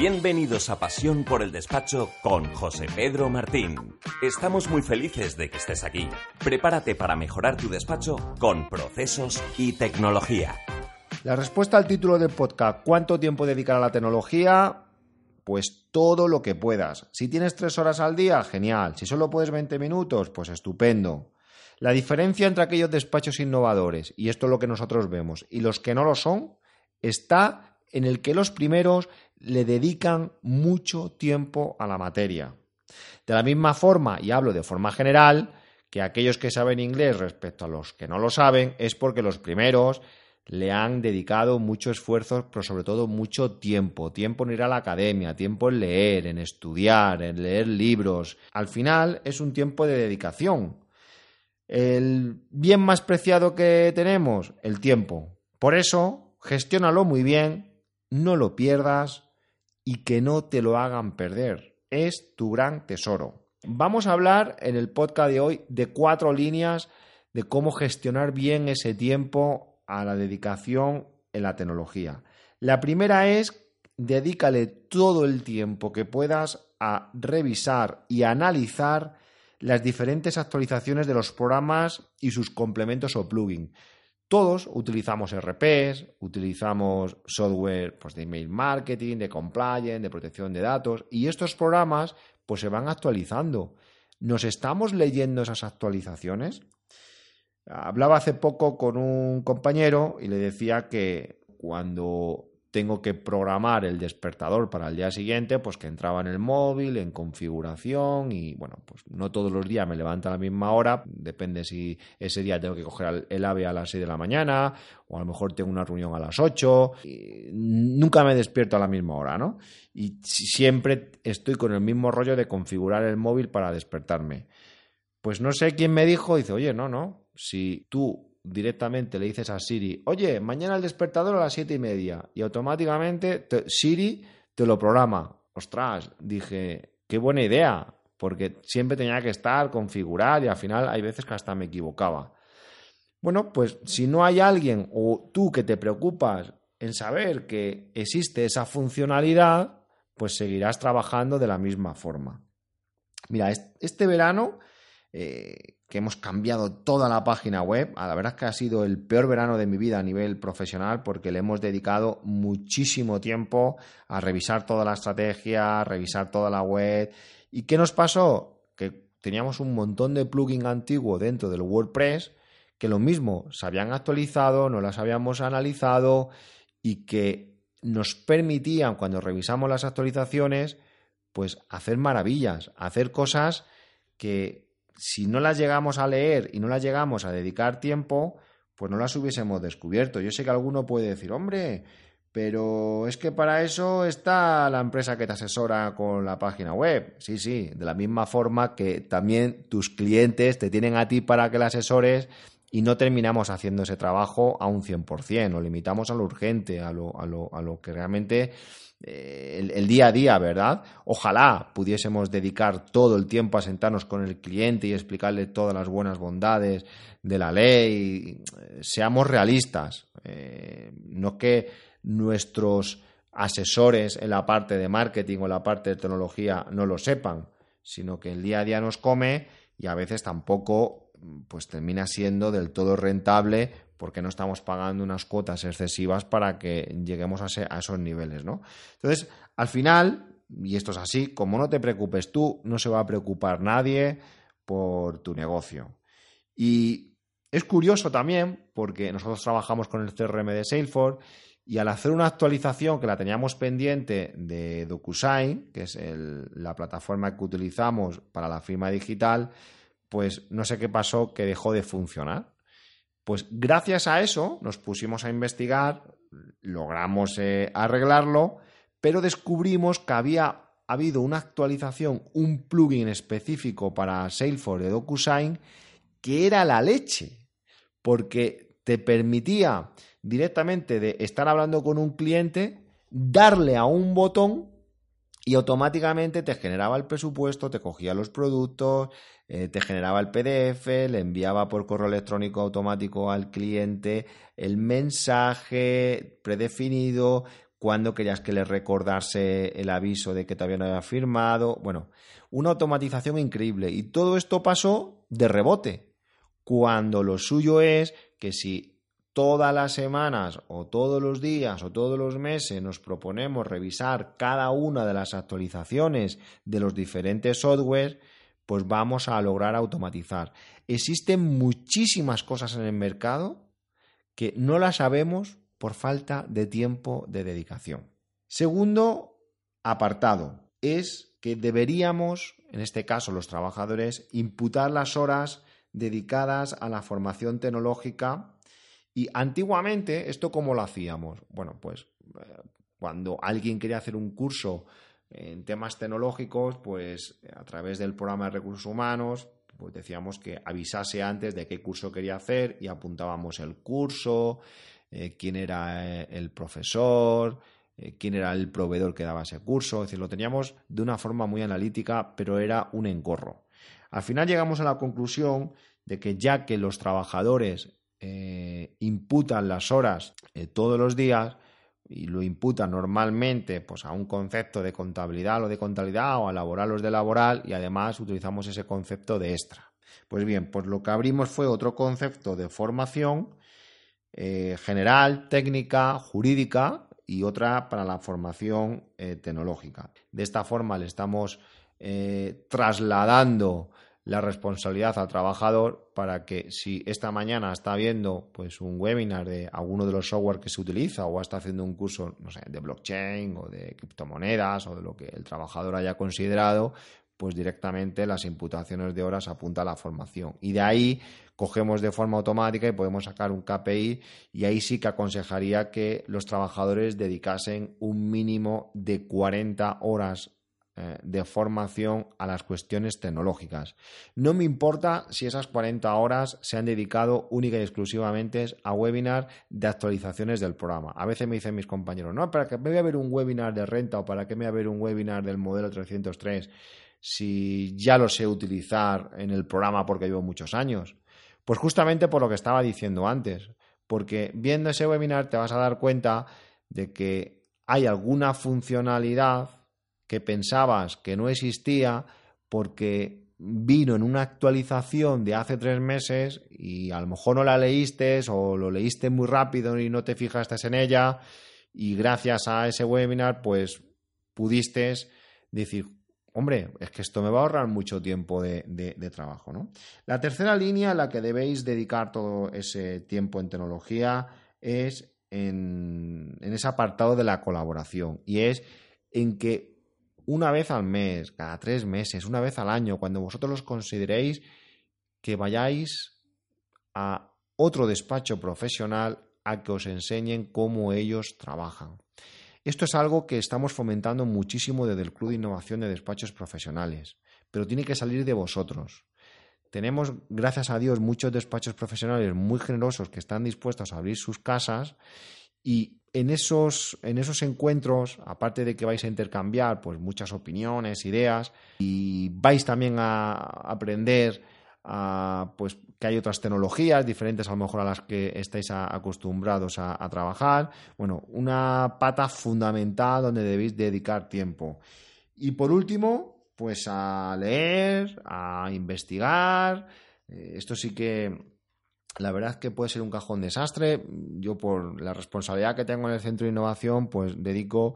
Bienvenidos a Pasión por el Despacho con José Pedro Martín. Estamos muy felices de que estés aquí. Prepárate para mejorar tu despacho con procesos y tecnología. La respuesta al título del podcast, ¿cuánto tiempo dedicar a la tecnología? Pues todo lo que puedas. Si tienes tres horas al día, genial. Si solo puedes 20 minutos, pues estupendo. La diferencia entre aquellos despachos innovadores, y esto es lo que nosotros vemos, y los que no lo son, está en el que los primeros le dedican mucho tiempo a la materia. De la misma forma, y hablo de forma general, que aquellos que saben inglés respecto a los que no lo saben, es porque los primeros le han dedicado mucho esfuerzo, pero sobre todo mucho tiempo. Tiempo en ir a la academia, tiempo en leer, en estudiar, en leer libros. Al final es un tiempo de dedicación. El bien más preciado que tenemos, el tiempo. Por eso, gestiónalo muy bien, no lo pierdas y que no te lo hagan perder. Es tu gran tesoro. Vamos a hablar en el podcast de hoy de cuatro líneas de cómo gestionar bien ese tiempo a la dedicación en la tecnología. La primera es dedícale todo el tiempo que puedas a revisar y analizar las diferentes actualizaciones de los programas y sus complementos o plugins. Todos utilizamos RPs, utilizamos software pues, de email marketing, de compliance, de protección de datos, y estos programas pues, se van actualizando. ¿Nos estamos leyendo esas actualizaciones? Hablaba hace poco con un compañero y le decía que cuando tengo que programar el despertador para el día siguiente, pues que entraba en el móvil, en configuración y bueno, pues no todos los días me levanto a la misma hora, depende si ese día tengo que coger el AVE a las 6 de la mañana o a lo mejor tengo una reunión a las 8, nunca me despierto a la misma hora, ¿no? Y siempre estoy con el mismo rollo de configurar el móvil para despertarme. Pues no sé quién me dijo, dice, oye, no, no, si tú directamente le dices a Siri, oye, mañana el despertador a las siete y media, y automáticamente Siri te lo programa. Ostras, dije, qué buena idea, porque siempre tenía que estar, configurar, y al final hay veces que hasta me equivocaba. Bueno, pues si no hay alguien o tú que te preocupas en saber que existe esa funcionalidad, pues seguirás trabajando de la misma forma. Mira, este verano eh, que hemos cambiado toda la página web. Ah, la verdad es que ha sido el peor verano de mi vida a nivel profesional porque le hemos dedicado muchísimo tiempo a revisar toda la estrategia, a revisar toda la web. ¿Y qué nos pasó? Que teníamos un montón de plugin antiguo dentro del WordPress que lo mismo se habían actualizado, no las habíamos analizado y que nos permitían cuando revisamos las actualizaciones pues hacer maravillas, hacer cosas que si no las llegamos a leer y no las llegamos a dedicar tiempo, pues no las hubiésemos descubierto. Yo sé que alguno puede decir, hombre, pero es que para eso está la empresa que te asesora con la página web. Sí, sí, de la misma forma que también tus clientes te tienen a ti para que la asesores y no terminamos haciendo ese trabajo a un 100%, lo limitamos a lo urgente, a lo, a lo, a lo que realmente eh, el, día a día, ¿verdad? Ojalá pudiésemos dedicar todo el tiempo a sentarnos con el cliente y explicarle todas las buenas bondades de la ley. Seamos realistas. Eh, no que nuestros asesores en la parte de marketing o en la parte de tecnología no lo sepan, sino que el día a día nos come y a veces tampoco pues termina siendo del todo rentable porque no estamos pagando unas cuotas excesivas para que lleguemos a, esos niveles, ¿no? Entonces, al final, y esto es así, como no te preocupes tú, no se va a preocupar nadie por tu negocio. Y es curioso también, porque nosotros trabajamos con el CRM de Salesforce y al hacer una actualización que la teníamos pendiente de DocuSign, que es la plataforma que utilizamos para la firma digital, pues no sé qué pasó que dejó de funcionar. Pues gracias a eso nos pusimos a investigar, logramos eh, arreglarlo, pero descubrimos que había habido una actualización, un plugin específico para Salesforce de DocuSign que era la leche, porque te permitía directamente de estar hablando con un cliente, darle a un botón y automáticamente te generaba el presupuesto, te cogía los productos, eh, te generaba el PDF, le enviaba por correo electrónico automático al cliente el mensaje predefinido cuándo querías que le recordase el aviso de que todavía no había firmado. Bueno, una automatización increíble. Y todo esto pasó de rebote, cuando lo suyo es que si todas las semanas o todos los días o todos los meses nos proponemos revisar cada una de las actualizaciones de los diferentes softwares, pues vamos a lograr automatizar. Existen muchísimas cosas en el mercado que no las sabemos por falta de tiempo de dedicación. Segundo apartado es que deberíamos, en este caso los trabajadores, imputar las horas dedicadas a la formación tecnológica y antiguamente, ¿esto cómo lo hacíamos? Bueno, pues eh, cuando alguien quería hacer un curso en temas tecnológicos, pues a través del programa de recursos humanos, pues decíamos que avisase antes de qué curso quería hacer y apuntábamos el curso, eh, quién era eh, el profesor, quién era el proveedor que daba ese curso. Es decir, lo teníamos de una forma muy analítica, pero era un encorro. Al final llegamos a la conclusión de que ya que los trabajadores eh, imputan las horas eh, todos los días y lo imputan normalmente pues, a un concepto de contabilidad o de contabilidad o a laboral o de laboral y además utilizamos ese concepto de extra. Pues bien, pues lo que abrimos fue otro concepto de formación eh, general, técnica, jurídica y otra para la formación tecnológica. De esta forma le estamos trasladando la responsabilidad al trabajador para que si esta mañana está viendo pues un webinar de alguno de los software que se utiliza o está haciendo un curso de blockchain o de criptomonedas o de lo que el trabajador haya considerado pues directamente las imputaciones de horas apunta a la formación. Y de ahí cogemos de forma automática y podemos sacar un KPI y ahí sí que aconsejaría que los trabajadores dedicasen un mínimo de 40 horas eh, de formación a las cuestiones tecnológicas. No me importa si esas 40 horas se han dedicado única y exclusivamente a webinar de actualizaciones del programa. A veces me dicen mis compañeros, no, ¿para qué me voy a ver un webinar de renta o para qué me voy a ver un webinar del modelo 303 si ya lo sé utilizar en el programa porque llevo muchos años? Pues justamente por lo que estaba diciendo antes, porque viendo ese webinar te vas a dar cuenta de que hay alguna funcionalidad que pensabas que no existía porque vino en una actualización de hace tres meses y a lo mejor no la leíste o lo leíste muy rápido y no te fijaste en ella y gracias a ese webinar pues pudiste decir, hombre, es que esto me va a ahorrar mucho tiempo de, trabajo. ¿no? La tercera línea a la que debéis dedicar todo ese tiempo en tecnología es en ese apartado de la colaboración y es en que una vez al mes, cada tres meses, una vez al año, cuando vosotros los consideréis que vayáis a otro despacho profesional a que os enseñen cómo ellos trabajan. Esto es algo que estamos fomentando muchísimo desde el Club de Innovación de Despachos Profesionales, pero tiene que salir de vosotros. Tenemos, gracias a Dios, muchos despachos profesionales muy generosos que están dispuestos a abrir sus casas y en esos, en esos encuentros, aparte de que vais a intercambiar pues, muchas opiniones, ideas, y vais también a aprender a, pues, que hay otras tecnologías diferentes a lo mejor a las que estáis acostumbrados a, trabajar. Bueno, una pata fundamental donde debéis dedicar tiempo. Y por último, pues a leer, a investigar. Eh, esto sí que la verdad es que puede ser un cajón desastre. Yo por la responsabilidad que tengo en el centro de innovación, pues dedico,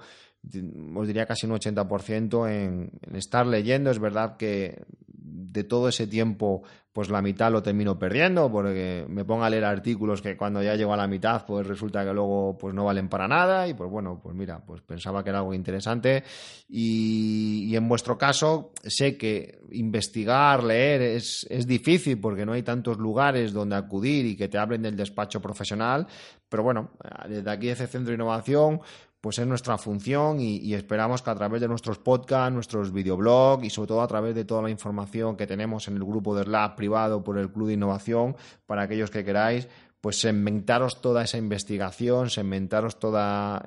os diría casi un 80% en, en estar leyendo. Es verdad que de todo ese tiempo, pues la mitad lo termino perdiendo, porque me pongo a leer artículos que cuando ya llego a la mitad, pues resulta que luego pues no valen para nada. Y pues bueno, pues mira, pues pensaba que era algo interesante. Y, en vuestro caso, sé que investigar, leer es, es difícil porque no hay tantos lugares donde acudir y que te hablen del despacho profesional. Pero bueno, desde aquí, ese centro de innovación, pues es nuestra función y, esperamos que a través de nuestros podcasts, nuestros videoblogs y sobre todo a través de toda la información que tenemos en el grupo de Lab privado por el Club de Innovación, para aquellos que queráis, pues segmentaros toda esa investigación, segmentaros todos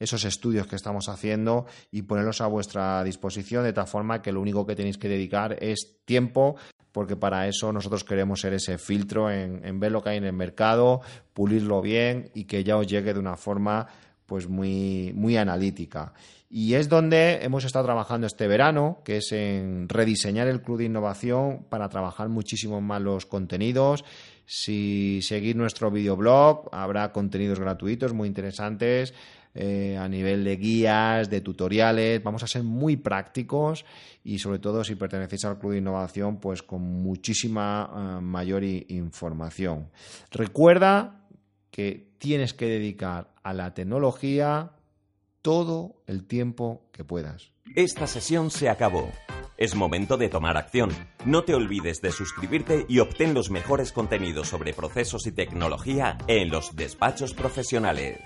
esos estudios que estamos haciendo y ponerlos a vuestra disposición de tal forma que lo único que tenéis que dedicar es tiempo porque para eso nosotros queremos ser ese filtro en ver lo que hay en el mercado, pulirlo bien y que ya os llegue de una forma pues muy, muy analítica. Y es donde hemos estado trabajando este verano, que es en rediseñar el Club de Innovación para trabajar muchísimo más los contenidos. Si seguir nuestro videoblog, habrá contenidos gratuitos muy interesantes eh, a nivel de guías, de tutoriales. Vamos a ser muy prácticos y sobre todo si pertenecéis al Club de Innovación, pues con muchísima eh, mayor información. Recuerda que tienes que dedicar a la tecnología todo el tiempo que puedas. Esta sesión se acabó. Es momento de tomar acción. No te olvides de suscribirte y obtén los mejores contenidos sobre procesos y tecnología en los despachos profesionales.